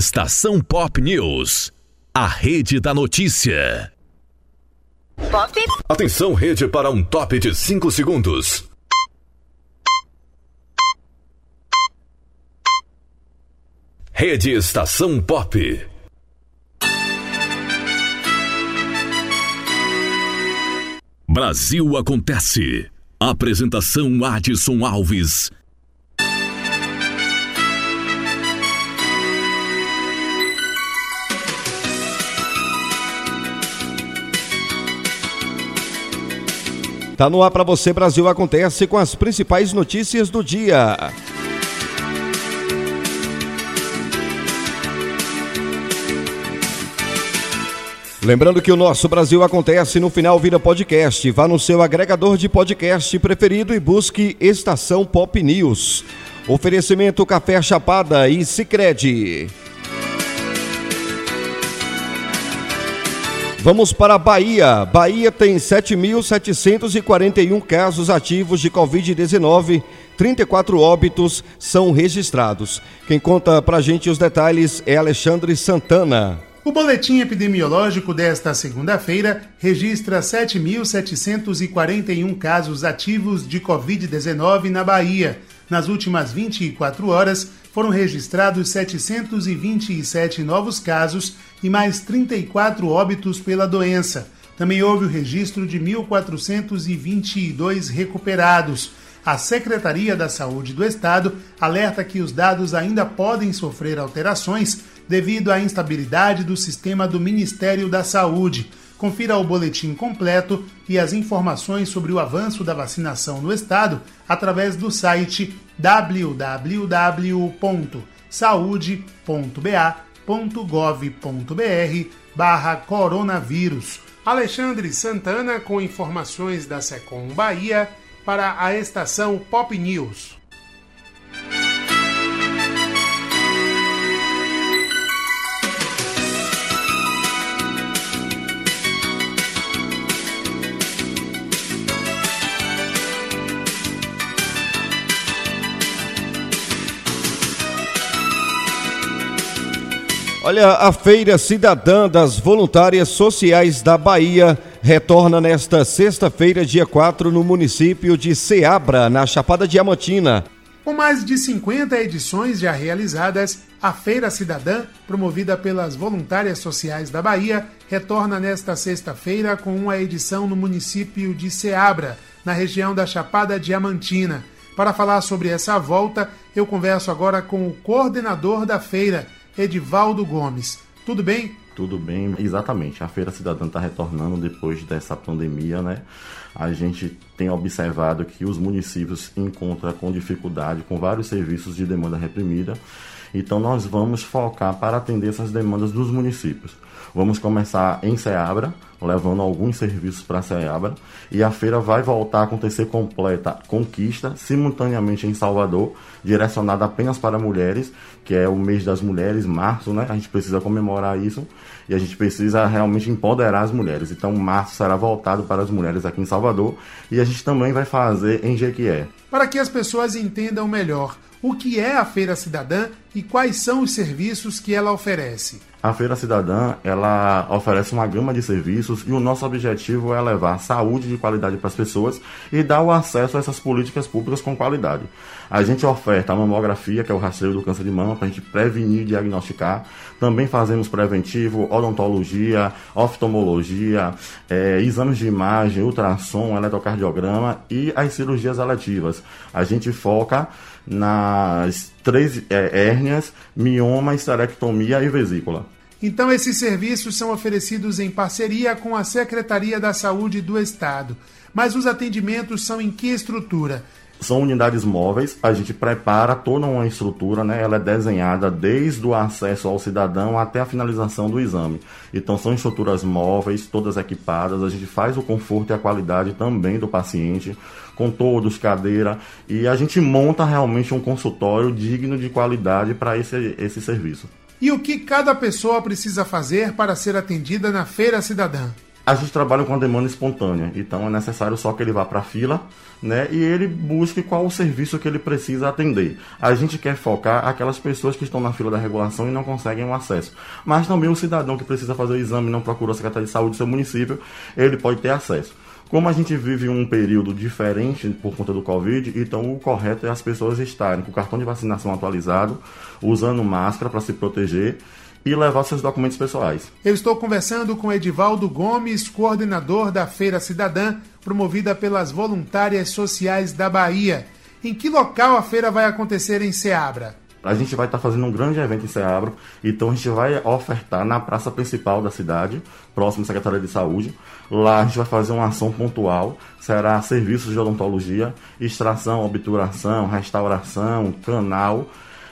Estação Pop News. A rede da notícia. Pop. Atenção, rede, para um top de 5 segundos. Rede Estação Pop. Brasil Acontece. Apresentação Adson Alves. Tá no ar para você, Brasil Acontece, com as principais notícias do dia. Lembrando que o nosso Brasil acontece no final vira podcast. Vá no seu agregador de podcast preferido e busque Estação Pop News. Oferecimento Café Chapada e Sicredi. Vamos para a Bahia. Bahia tem 7.741 casos ativos de Covid-19. 34 óbitos são registrados. Quem conta pra gente os detalhes é Alexandre Santana. O boletim epidemiológico desta segunda-feira registra 7.741 casos ativos de Covid-19 na Bahia. Nas últimas 24 horas, foram registrados 727 novos casos e mais 34 óbitos pela doença. Também houve o registro de 1.422 recuperados. A Secretaria da Saúde do Estado alerta que os dados ainda podem sofrer alterações devido à instabilidade do sistema do Ministério da Saúde. Confira o boletim completo e as informações sobre o avanço da vacinação no estado através do site www.saude.ba.gov.br barra coronavírus. Alexandre Santana com informações da Secom Bahia para a estação Pop News. Olha, a Feira Cidadã das Voluntárias Sociais da Bahia retorna nesta sexta-feira, dia 4, no município de Ceabra, na Chapada Diamantina. Com mais de 50 edições já realizadas, a Feira Cidadã, promovida pelas Voluntárias Sociais da Bahia, retorna nesta sexta-feira com uma edição no município de Ceabra, na região da Chapada Diamantina. Para falar sobre essa volta, eu converso agora com o coordenador da feira, Edivaldo Gomes. Tudo bem? Tudo bem, exatamente. A Feira Cidadã está retornando depois dessa pandemia, né? A gente tem observado que os municípios encontram com dificuldade com vários serviços de demanda reprimida. Então nós vamos focar para atender essas demandas dos municípios. Vamos começar em Ceabra, levando alguns serviços para Ceabra, e a feira vai voltar a acontecer completa conquista, simultaneamente em Salvador, direcionada apenas para mulheres, que é o mês das mulheres, março, né? A gente precisa comemorar isso e a gente precisa realmente empoderar as mulheres. Então, março será voltado para as mulheres aqui em Salvador e a gente também vai fazer em Jequié. Para que as pessoas entendam melhor o que é a Feira Cidadã e quais são os serviços que ela oferece. A Feira Cidadã, ela oferece uma gama de serviços e o nosso objetivo é levar saúde de qualidade para as pessoas e dar o acesso a essas políticas públicas com qualidade. A gente oferta a mamografia, que é o rastreio do câncer de mama, para a gente prevenir e diagnosticar. Também fazemos preventivo, odontologia, oftalmologia, é, exames de imagem, ultrassom, eletrocardiograma e as cirurgias eletivas. A gente foca nas três é, hérnias, mioma, esterectomia e vesícula. Então, esses serviços são oferecidos em parceria com a Secretaria da Saúde do Estado. Mas os atendimentos são em que estrutura? São unidades móveis, a gente prepara toda uma estrutura, né? Ela é desenhada desde o acesso ao cidadão até a finalização do exame. Então são estruturas móveis, todas equipadas, a gente faz o conforto e a qualidade também do paciente, com todos, cadeira, e a gente monta realmente um consultório digno de qualidade para esse, esse serviço. E o que cada pessoa precisa fazer para ser atendida na Feira Cidadã? A gente trabalha com a demanda espontânea, então é necessário só que ele vá para a fila né, e ele busque qual o serviço que ele precisa atender. A gente quer focar aquelas pessoas que estão na fila da regulação e não conseguem o acesso. Mas também o cidadão que precisa fazer o exame e não procurou a Secretaria de Saúde do seu município, ele pode ter acesso. Como a gente vive um período diferente por conta do Covid, então o correto é as pessoas estarem com o cartão de vacinação atualizado, usando máscara para se proteger e levar seus documentos pessoais. Eu estou conversando com Edivaldo Gomes, coordenador da Feira Cidadã, promovida pelas voluntárias sociais da Bahia. Em que local a feira vai acontecer em Ceabra? A gente vai estar fazendo um grande evento em Ceabra, então a gente vai ofertar na praça principal da cidade, próximo à Secretaria de Saúde. Lá a gente vai fazer uma ação pontual, será serviços de odontologia, extração, obturação, restauração, canal,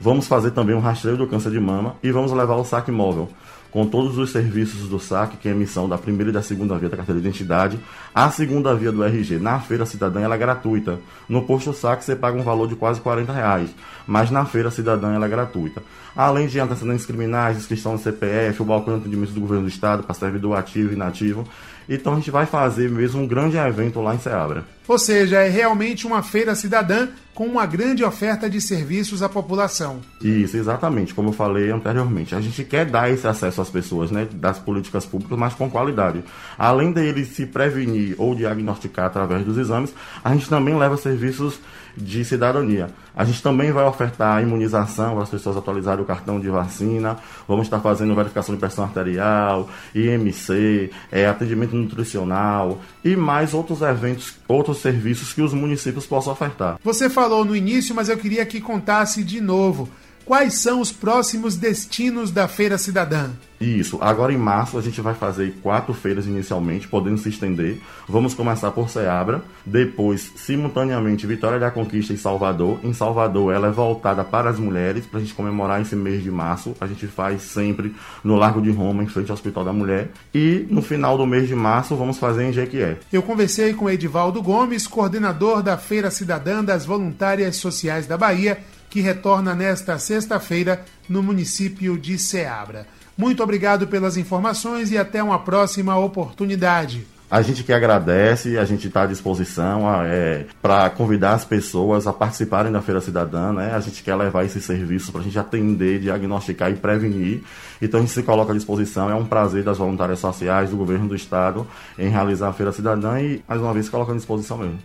Vamos fazer também um rastreio do câncer de mama e vamos levar o saque móvel, com todos os serviços do saque, que é emissão da primeira e da segunda via da carteira de identidade, a segunda via do RG na Feira Cidadã ela é gratuita. No posto saque você paga um valor de quase 40 reais, mas na Feira Cidadã ela é gratuita. Além de antecedentes criminais, inscrição no CPF, o balcão de atendimento do governo do estado para servidor ativo e inativo, então a gente vai fazer mesmo um grande evento lá em Ceabra. Ou seja, é realmente uma feira cidadã com uma grande oferta de serviços à população. Isso, exatamente, como eu falei anteriormente. A gente quer dar esse acesso às pessoas, né, das políticas públicas, mas com qualidade. Além dele se prevenir ou diagnosticar através dos exames, a gente também leva serviços de cidadania. A gente também vai ofertar imunização para as pessoas atualizarem o cartão de vacina. Vamos estar fazendo verificação de pressão arterial, IMC, é, atendimento nutricional e mais outros eventos, outros serviços que os municípios possam ofertar. Você falou no início, mas eu queria que contasse de novo quais são os próximos destinos da Feira Cidadã? Isso. Agora em março a gente vai fazer quatro feiras inicialmente, podendo se estender. Vamos começar por Ceabra, depois, simultaneamente, Vitória da Conquista em Salvador. Em Salvador, ela é voltada para as mulheres, para a gente comemorar esse mês de março. A gente faz sempre no Largo de Roma, em frente ao Hospital da Mulher. E no final do mês de março, vamos fazer em Jequié. Eu conversei com Edivaldo Gomes, coordenador da Feira Cidadã das Voluntárias Sociais da Bahia que retorna nesta sexta-feira no município de Ceabra. Muito obrigado pelas informações e até uma próxima oportunidade. A gente que agradece, a gente está à disposição é, para convidar as pessoas a participarem da Feira Cidadã, né? A gente quer levar esse serviço para a gente atender, diagnosticar e prevenir. Então a gente se coloca à disposição. É um prazer das voluntárias sociais, do governo do estado, em realizar a Feira Cidadã e, mais uma vez, se coloca à disposição mesmo.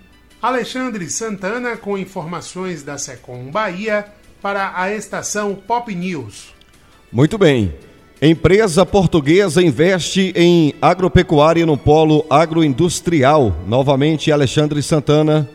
Alexandre Santana com informações da Secom Bahia para a estação Pop News. Muito bem. Empresa portuguesa investe em agropecuária no polo agroindustrial. Novamente, Alexandre Santana.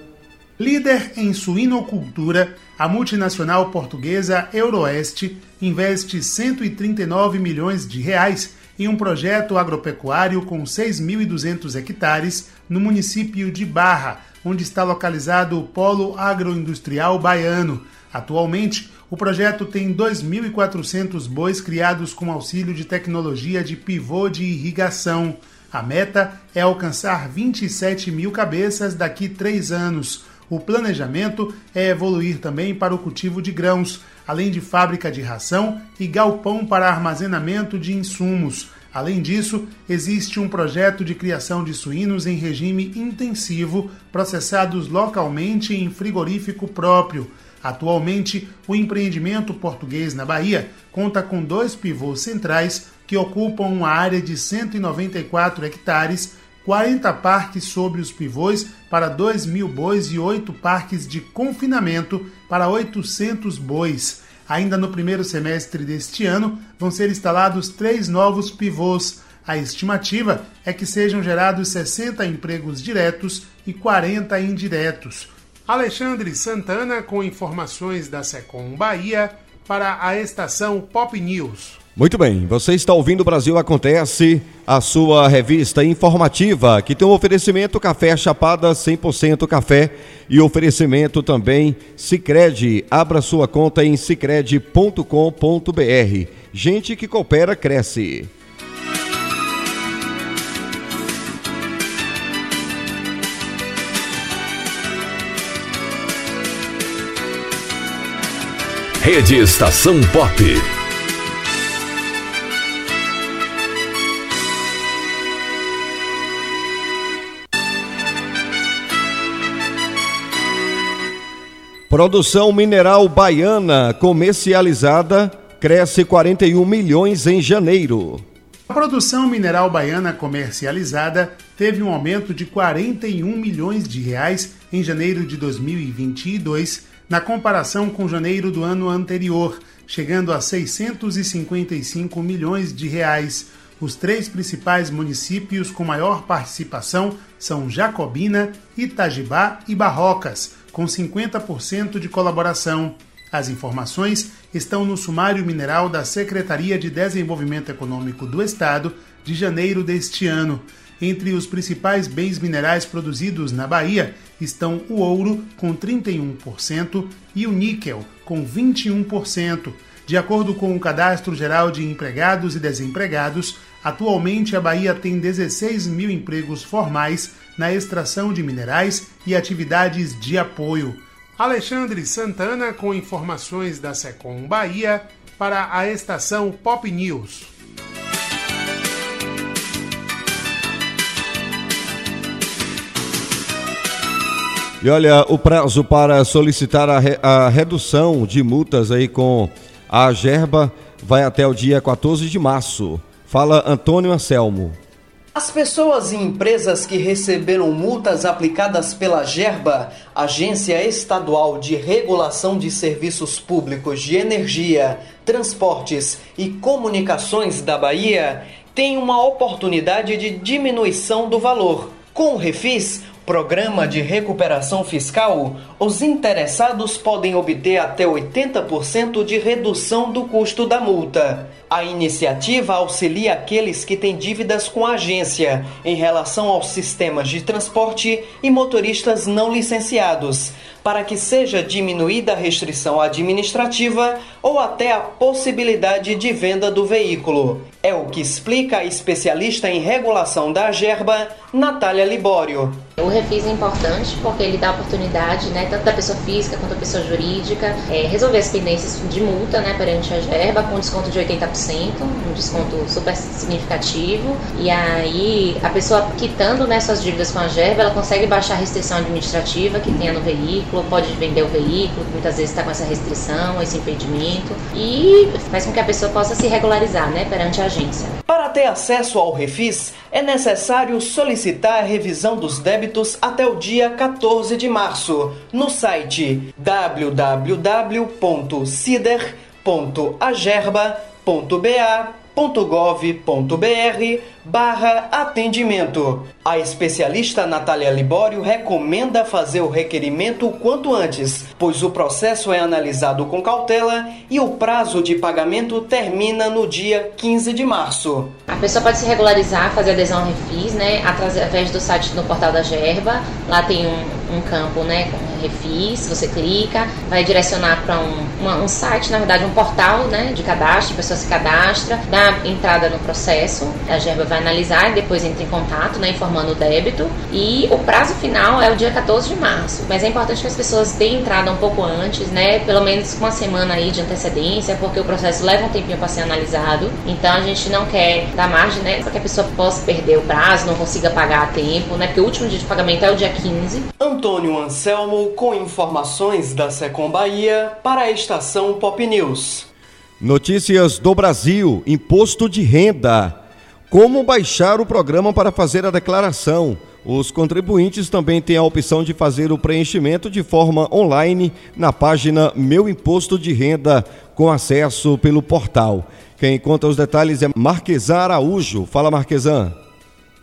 Líder em suinocultura, a multinacional portuguesa Euroeste investe 139 milhões de reais em um projeto agropecuário com 6.200 hectares no município de Barra, onde está localizado o Polo Agroindustrial Baiano. Atualmente, o projeto tem 2.400 bois criados com auxílio de tecnologia de pivô de irrigação. A meta é alcançar 27 mil cabeças daqui três anos. O planejamento é evoluir também para o cultivo de grãos, além de fábrica de ração e galpão para armazenamento de insumos. Além disso, existe um projeto de criação de suínos em regime intensivo, processados localmente em frigorífico próprio. Atualmente, o empreendimento português na Bahia conta com dois pivôs centrais que ocupam uma área de 194 hectares, 40 parques sobre os pivôs para 2 mil bois e 8 parques de confinamento para 800 bois. Ainda no primeiro semestre deste ano, vão ser instalados três novos pivôs. A estimativa é que sejam gerados 60 empregos diretos e 40 indiretos. Alexandre Santana com informações da Secom Bahia para a estação Pop News. Muito bem, você está ouvindo o Brasil Acontece, a sua revista informativa, que tem um oferecimento Café Chapada 100% café e oferecimento também Sicredi. Abra sua conta em sicredi.com.br. Gente que coopera cresce. Rede Estação Pop. Produção mineral baiana comercializada cresce 41 milhões em janeiro. A produção mineral baiana comercializada teve um aumento de 41 milhões de reais em janeiro de 2022, na comparação com janeiro do ano anterior, chegando a 655 milhões de reais. Os três principais municípios com maior participação são Jacobina, Itajibá e Barrocas, com 50% de colaboração. As informações estão no sumário mineral da Secretaria de Desenvolvimento Econômico do Estado de janeiro deste ano. Entre os principais bens minerais produzidos na Bahia estão o ouro, com 31%, e o níquel, com 21%. De acordo com o Cadastro Geral de Empregados e Desempregados, atualmente a Bahia tem 16 mil empregos formais na extração de minerais e atividades de apoio. Alexandre Santana com informações da Secom Bahia para a estação Pop News. E olha, o prazo para solicitar a, re, a redução de multas aí com a Gerba vai até o dia 14 de março. Fala Antônio Anselmo. As pessoas e empresas que receberam multas aplicadas pela GERBA, Agência Estadual de Regulação de Serviços Públicos de Energia, Transportes e Comunicações da Bahia, têm uma oportunidade de diminuição do valor. Com o Refis, Programa de Recuperação Fiscal, os interessados podem obter até 80% de redução do custo da multa. A iniciativa auxilia aqueles que têm dívidas com a agência em relação aos sistemas de transporte e motoristas não licenciados, para que seja diminuída a restrição administrativa ou até a possibilidade de venda do veículo. É o que explica a especialista em regulação da Gerba, Natália Libório. O refis é importante porque ele dá a oportunidade, né, tanto da pessoa física quanto da pessoa jurídica, é, resolver as pendências de multa né, perante a Gerba com desconto de 80%, um desconto super significativo. E aí a pessoa quitando né, suas dívidas com a Gerba, ela consegue baixar a restrição administrativa que tenha no veículo, pode vender o veículo, que muitas vezes está com essa restrição, esse impedimento, e faz com que a pessoa possa se regularizar né, perante a agência. Para ter acesso ao refis, é necessário solicitar a revisão dos débitos até o dia 14 de março no site www.cider.agerba.ba www.gov.br barra atendimento. A especialista Natália Libório recomenda fazer o requerimento o quanto antes, pois o processo é analisado com cautela e o prazo de pagamento termina no dia 15 de março. A pessoa pode se regularizar, fazer adesão ao Refis, né, através do site no portal da Gerba. Lá tem um, um campo, né, com Refis, você clica, vai direcionar para um, um site, na verdade, um portal, né, de cadastro, a pessoa se cadastra, dá entrada no processo, a Gerba vai analisar e depois entra em contato, né, informando o débito. E o prazo final é o dia 14 de março. Mas é importante que as pessoas deem entrada um pouco antes, né, pelo menos com uma semana aí de antecedência, porque o processo leva um tempinho para ser analisado. Então a gente não quer dar margem, né, para que a pessoa possa perder o prazo, não consiga pagar a tempo, né, porque o último dia de pagamento é o dia 15. Antônio Anselmo com informações da Secom Bahia para a estação Pop News. Notícias do Brasil: Imposto de Renda. Como baixar o programa para fazer a declaração? Os contribuintes também têm a opção de fazer o preenchimento de forma online na página Meu Imposto de Renda, com acesso pelo portal. Quem conta os detalhes é Marquesan Araújo. Fala, Marquesan.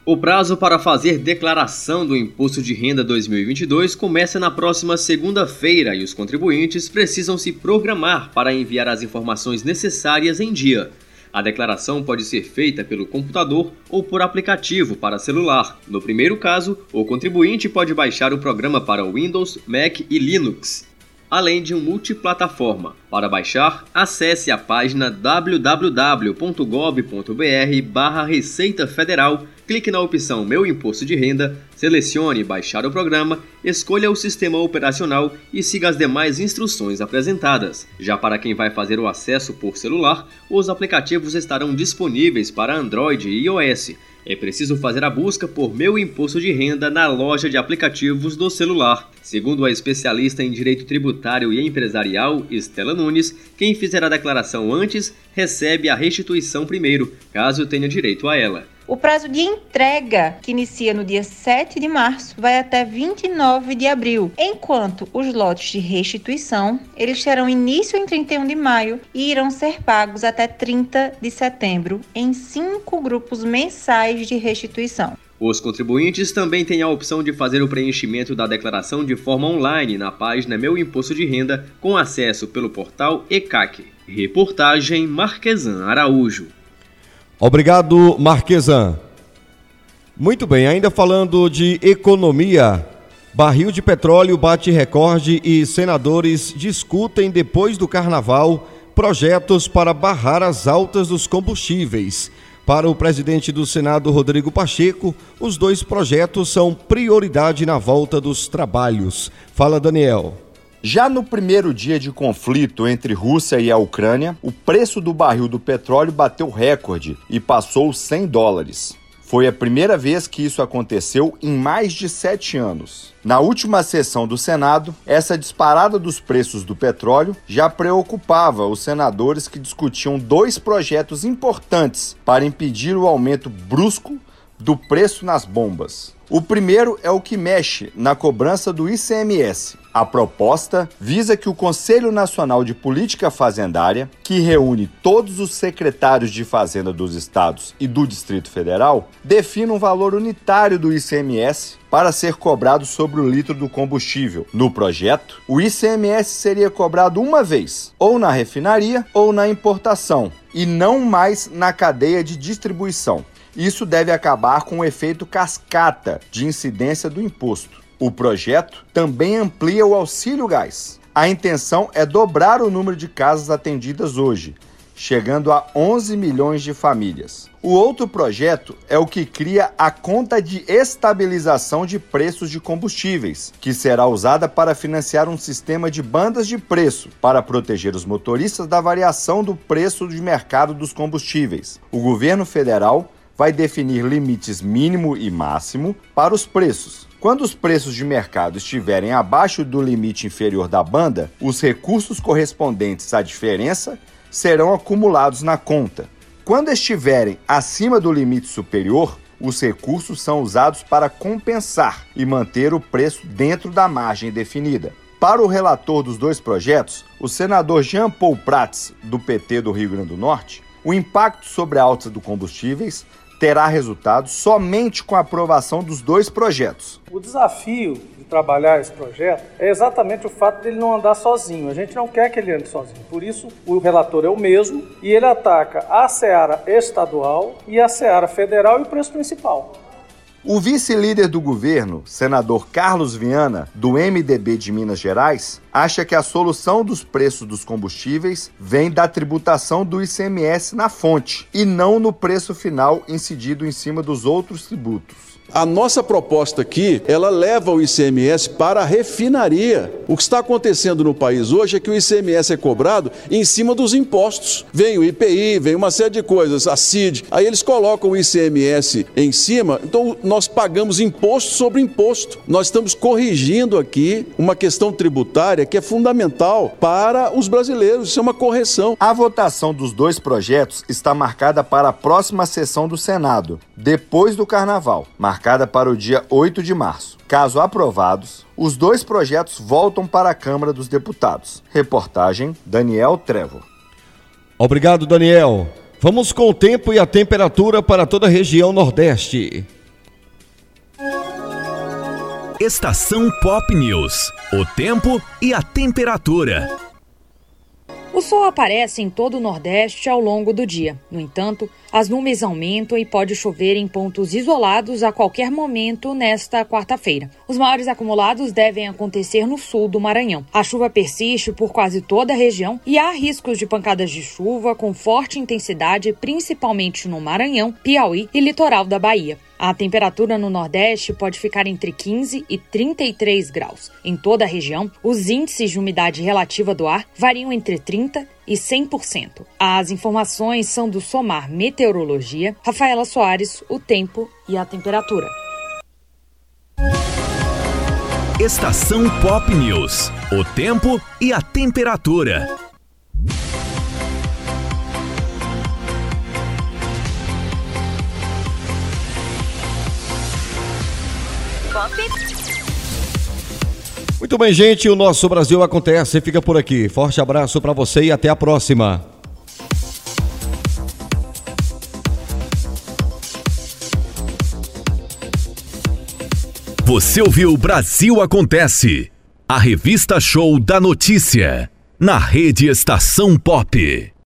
O prazo para fazer declaração do Imposto de Renda 2022 começa na próxima segunda-feira e os contribuintes precisam se programar para enviar as informações necessárias em dia. A declaração pode ser feita pelo computador ou por aplicativo para celular. No primeiro caso, o contribuinte pode baixar o programa para Windows, Mac e Linux, além de um multiplataforma. Para baixar, acesse a página www.gov.br Receita Federal, clique na opção Meu Imposto de Renda, selecione Baixar o programa, escolha o sistema operacional e siga as demais instruções apresentadas. Já para quem vai fazer o acesso por celular, os aplicativos estarão disponíveis para Android e iOS é preciso fazer a busca por Meu Imposto de Renda na loja de aplicativos do celular. Segundo a especialista em direito tributário e empresarial, Estela Nunes, quem fizer a declaração antes recebe a restituição primeiro, caso tenha direito a ela. O prazo de entrega, que inicia no dia 7 de março, vai até 29 de abril, enquanto os lotes de restituição, eles terão início em 31 de maio e irão ser pagos até 30 de setembro, em cinco grupos mensais de restituição. Os contribuintes também têm a opção de fazer o preenchimento da declaração de forma online na página Meu Imposto de Renda, com acesso pelo portal ECAC. Reportagem Marquesan Araújo. Obrigado, Marquesan. Muito bem, ainda falando de economia, barril de petróleo bate recorde e senadores discutem depois do carnaval projetos para barrar as altas dos combustíveis. Para o presidente do Senado, Rodrigo Pacheco, os dois projetos são prioridade na volta dos trabalhos. Fala, Daniel. Já no primeiro dia de conflito entre Rússia e a Ucrânia, o preço do barril do petróleo bateu recorde e passou 100 dólares. Foi a primeira vez que isso aconteceu em mais de sete anos. Na última sessão do Senado, essa disparada dos preços do petróleo já preocupava os senadores que discutiam dois projetos importantes para impedir o aumento brusco do preço nas bombas. O primeiro é o que mexe na cobrança do ICMS. A proposta visa que o Conselho Nacional de Política Fazendária, que reúne todos os secretários de Fazenda dos estados e do Distrito Federal, defina um valor unitário do ICMS para ser cobrado sobre o litro do combustível. No projeto, o ICMS seria cobrado uma vez, ou na refinaria ou na importação, e não mais na cadeia de distribuição. Isso deve acabar com o efeito cascata de incidência do imposto. O projeto também amplia o auxílio gás. A intenção é dobrar o número de casas atendidas hoje, chegando a 11 milhões de famílias. O outro projeto é o que cria a conta de estabilização de preços de combustíveis, que será usada para financiar um sistema de bandas de preço para proteger os motoristas da variação do preço de mercado dos combustíveis. O governo federal vai definir limites mínimo e máximo para os preços. Quando os preços de mercado estiverem abaixo do limite inferior da banda, os recursos correspondentes à diferença serão acumulados na conta. Quando estiverem acima do limite superior, os recursos são usados para compensar e manter o preço dentro da margem definida. Para o relator dos dois projetos, o senador Jean Paul Prats, do PT do Rio Grande do Norte, o impacto sobre a alta dos combustíveis terá resultado somente com a aprovação dos dois projetos. O desafio de trabalhar esse projeto é exatamente o fato de ele não andar sozinho. A gente não quer que ele ande sozinho. Por isso, o relator é o mesmo e ele ataca a seara estadual e a seara federal e o preço principal. O vice-líder do governo, senador Carlos Viana, do MDB de Minas Gerais, acha que a solução dos preços dos combustíveis vem da tributação do ICMS na fonte e não no preço final incidido em cima dos outros tributos. A nossa proposta aqui, ela leva o ICMS para a refinaria. O que está acontecendo no país hoje é que o ICMS é cobrado em cima dos impostos. Vem o IPI, vem uma série de coisas, a CID. Aí eles colocam o ICMS em cima, então nós pagamos imposto sobre imposto. Nós estamos corrigindo aqui uma questão tributária que é fundamental para os brasileiros. Isso é uma correção. A votação dos dois projetos está marcada para a próxima sessão do Senado, depois do Carnaval marcada para o dia 8 de março. Caso aprovados, os dois projetos voltam para a Câmara dos Deputados. Reportagem Daniel Trevo. Obrigado, Daniel. Vamos com o tempo e a temperatura para toda a região Nordeste. Estação Pop News. O tempo e a temperatura. O sol aparece em todo o Nordeste ao longo do dia. No entanto, as nuvens aumentam e pode chover em pontos isolados a qualquer momento nesta quarta-feira. Os maiores acumulados devem acontecer no sul do Maranhão. A chuva persiste por quase toda a região e há riscos de pancadas de chuva com forte intensidade, principalmente no Maranhão, Piauí e litoral da Bahia. A temperatura no Nordeste pode ficar entre 15 e 33 graus. Em toda a região, os índices de umidade relativa do ar variam entre 30 e 100%. As informações são do Somar Meteorologia, Rafaela Soares, o tempo e a temperatura. Estação Pop News. O tempo e a temperatura. Muito bem, gente, o nosso Brasil acontece, fica por aqui. Forte abraço para você e até a próxima. Você ouviu Brasil Acontece, a revista show da notícia, na rede Estação Pop.